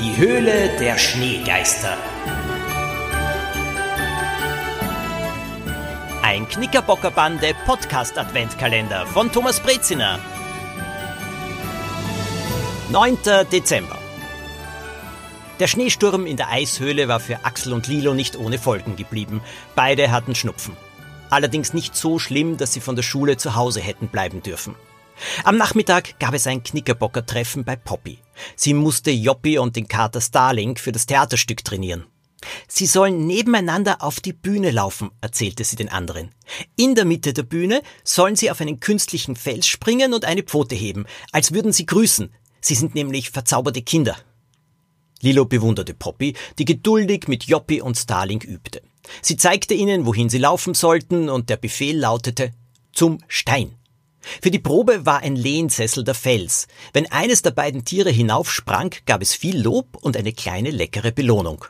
Die Höhle der Schneegeister. Ein Knickerbockerbande Podcast Adventkalender von Thomas Breziner. 9. Dezember. Der Schneesturm in der Eishöhle war für Axel und Lilo nicht ohne Folgen geblieben. Beide hatten Schnupfen. Allerdings nicht so schlimm, dass sie von der Schule zu Hause hätten bleiben dürfen. Am Nachmittag gab es ein Knickerbocker-Treffen bei Poppy. Sie musste Joppi und den Kater Starling für das Theaterstück trainieren. Sie sollen nebeneinander auf die Bühne laufen, erzählte sie den anderen. In der Mitte der Bühne sollen sie auf einen künstlichen Fels springen und eine Pfote heben, als würden sie grüßen. Sie sind nämlich verzauberte Kinder. Lilo bewunderte Poppy, die geduldig mit Joppi und Starling übte. Sie zeigte ihnen, wohin sie laufen sollten, und der Befehl lautete zum Stein. Für die Probe war ein Lehnsessel der Fels. Wenn eines der beiden Tiere hinaufsprang, gab es viel Lob und eine kleine leckere Belohnung.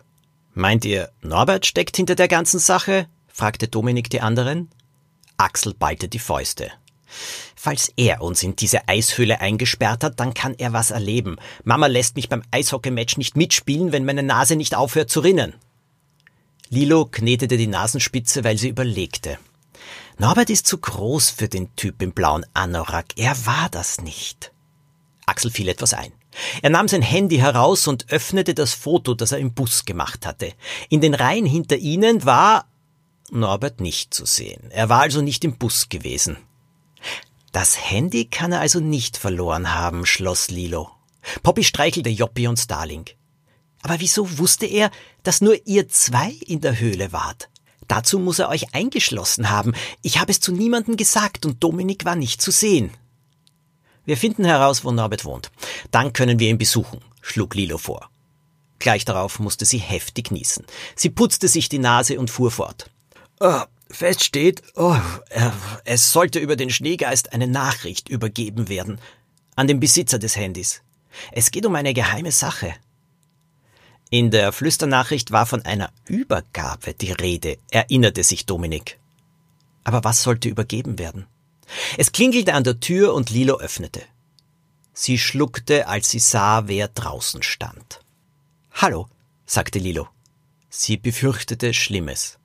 Meint ihr, Norbert steckt hinter der ganzen Sache? fragte Dominik die anderen. Axel ballte die Fäuste. Falls er uns in diese Eishöhle eingesperrt hat, dann kann er was erleben. Mama lässt mich beim Eishockeymatch nicht mitspielen, wenn meine Nase nicht aufhört zu rinnen. Lilo knetete die Nasenspitze, weil sie überlegte. Norbert ist zu groß für den Typ im blauen Anorak. Er war das nicht. Axel fiel etwas ein. Er nahm sein Handy heraus und öffnete das Foto, das er im Bus gemacht hatte. In den Reihen hinter ihnen war Norbert nicht zu sehen. Er war also nicht im Bus gewesen. Das Handy kann er also nicht verloren haben, schloss Lilo. Poppy streichelte Joppi und Starling. Aber wieso wusste er, dass nur ihr zwei in der Höhle wart? Dazu muss er euch eingeschlossen haben. Ich habe es zu niemandem gesagt und Dominik war nicht zu sehen. Wir finden heraus, wo Norbert wohnt. Dann können wir ihn besuchen, schlug Lilo vor. Gleich darauf musste sie heftig niesen. Sie putzte sich die Nase und fuhr fort. Oh, fest steht, oh, es sollte über den Schneegeist eine Nachricht übergeben werden. An den Besitzer des Handys. Es geht um eine geheime Sache. In der Flüsternachricht war von einer Übergabe die Rede, erinnerte sich Dominik. Aber was sollte übergeben werden? Es klingelte an der Tür und Lilo öffnete. Sie schluckte, als sie sah, wer draußen stand. Hallo, sagte Lilo. Sie befürchtete Schlimmes.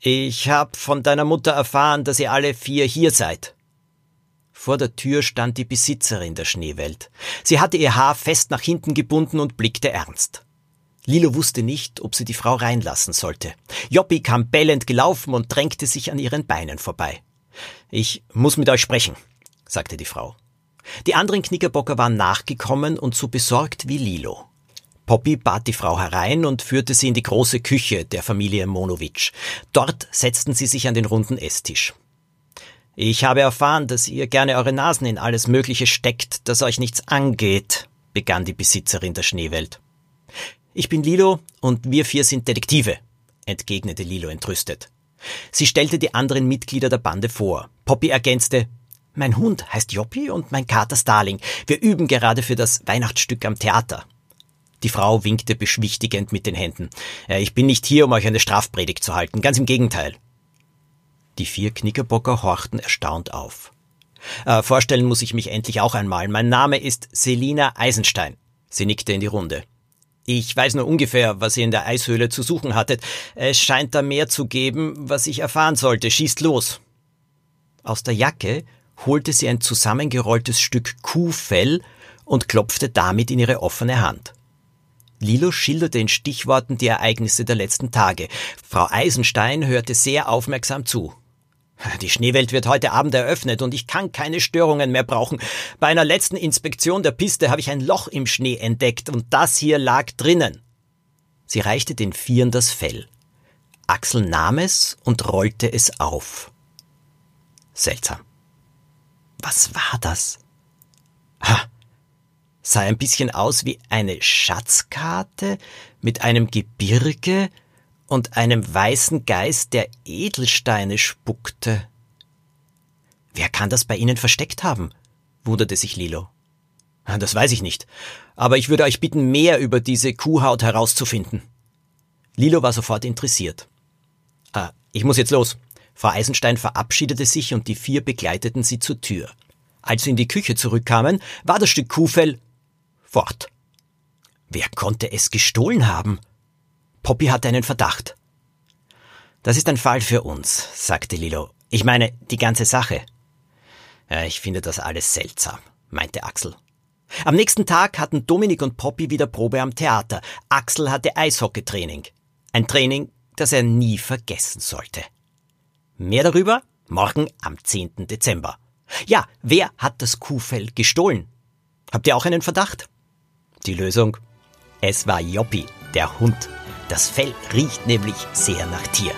Ich hab von deiner Mutter erfahren, dass ihr alle vier hier seid. Vor der Tür stand die Besitzerin der Schneewelt. Sie hatte ihr Haar fest nach hinten gebunden und blickte ernst. Lilo wusste nicht, ob sie die Frau reinlassen sollte. Joppi kam bellend gelaufen und drängte sich an ihren Beinen vorbei. Ich muss mit euch sprechen, sagte die Frau. Die anderen Knickerbocker waren nachgekommen und so besorgt wie Lilo. Poppy bat die Frau herein und führte sie in die große Küche der Familie Monowitsch. Dort setzten sie sich an den runden Esstisch. Ich habe erfahren, dass ihr gerne eure Nasen in alles Mögliche steckt, das euch nichts angeht, begann die Besitzerin der Schneewelt. Ich bin Lilo und wir vier sind Detektive, entgegnete Lilo entrüstet. Sie stellte die anderen Mitglieder der Bande vor. Poppy ergänzte, mein Hund heißt Joppi und mein Kater Starling. Wir üben gerade für das Weihnachtsstück am Theater. Die Frau winkte beschwichtigend mit den Händen. Ich bin nicht hier, um euch eine Strafpredigt zu halten, ganz im Gegenteil. Die vier Knickerbocker horchten erstaunt auf. Äh, vorstellen muss ich mich endlich auch einmal. Mein Name ist Selina Eisenstein. Sie nickte in die Runde. Ich weiß nur ungefähr, was ihr in der Eishöhle zu suchen hattet. Es scheint da mehr zu geben, was ich erfahren sollte. Schießt los. Aus der Jacke holte sie ein zusammengerolltes Stück Kuhfell und klopfte damit in ihre offene Hand. Lilo schilderte in Stichworten die Ereignisse der letzten Tage. Frau Eisenstein hörte sehr aufmerksam zu. Die Schneewelt wird heute Abend eröffnet und ich kann keine Störungen mehr brauchen. Bei einer letzten Inspektion der Piste habe ich ein Loch im Schnee entdeckt und das hier lag drinnen. Sie reichte den Vieren das Fell. Axel nahm es und rollte es auf. Seltsam. Was war das? Ha, sah ein bisschen aus wie eine Schatzkarte mit einem Gebirge und einem weißen Geist, der Edelsteine spuckte. Wer kann das bei Ihnen versteckt haben? wunderte sich Lilo. Ah, das weiß ich nicht, aber ich würde euch bitten, mehr über diese Kuhhaut herauszufinden. Lilo war sofort interessiert. Ah, ich muss jetzt los. Frau Eisenstein verabschiedete sich und die vier begleiteten sie zur Tür. Als sie in die Küche zurückkamen, war das Stück Kuhfell fort. Wer konnte es gestohlen haben? Poppy hatte einen Verdacht. Das ist ein Fall für uns, sagte Lilo. Ich meine, die ganze Sache. Ja, ich finde das alles seltsam, meinte Axel. Am nächsten Tag hatten Dominik und Poppy wieder Probe am Theater. Axel hatte Eishockeytraining. Ein Training, das er nie vergessen sollte. Mehr darüber morgen am 10. Dezember. Ja, wer hat das Kuhfell gestohlen? Habt ihr auch einen Verdacht? Die Lösung? Es war Joppi, der Hund. Das Fell riecht nämlich sehr nach Tier.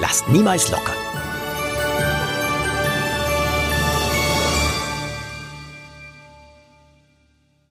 Lasst niemals locker.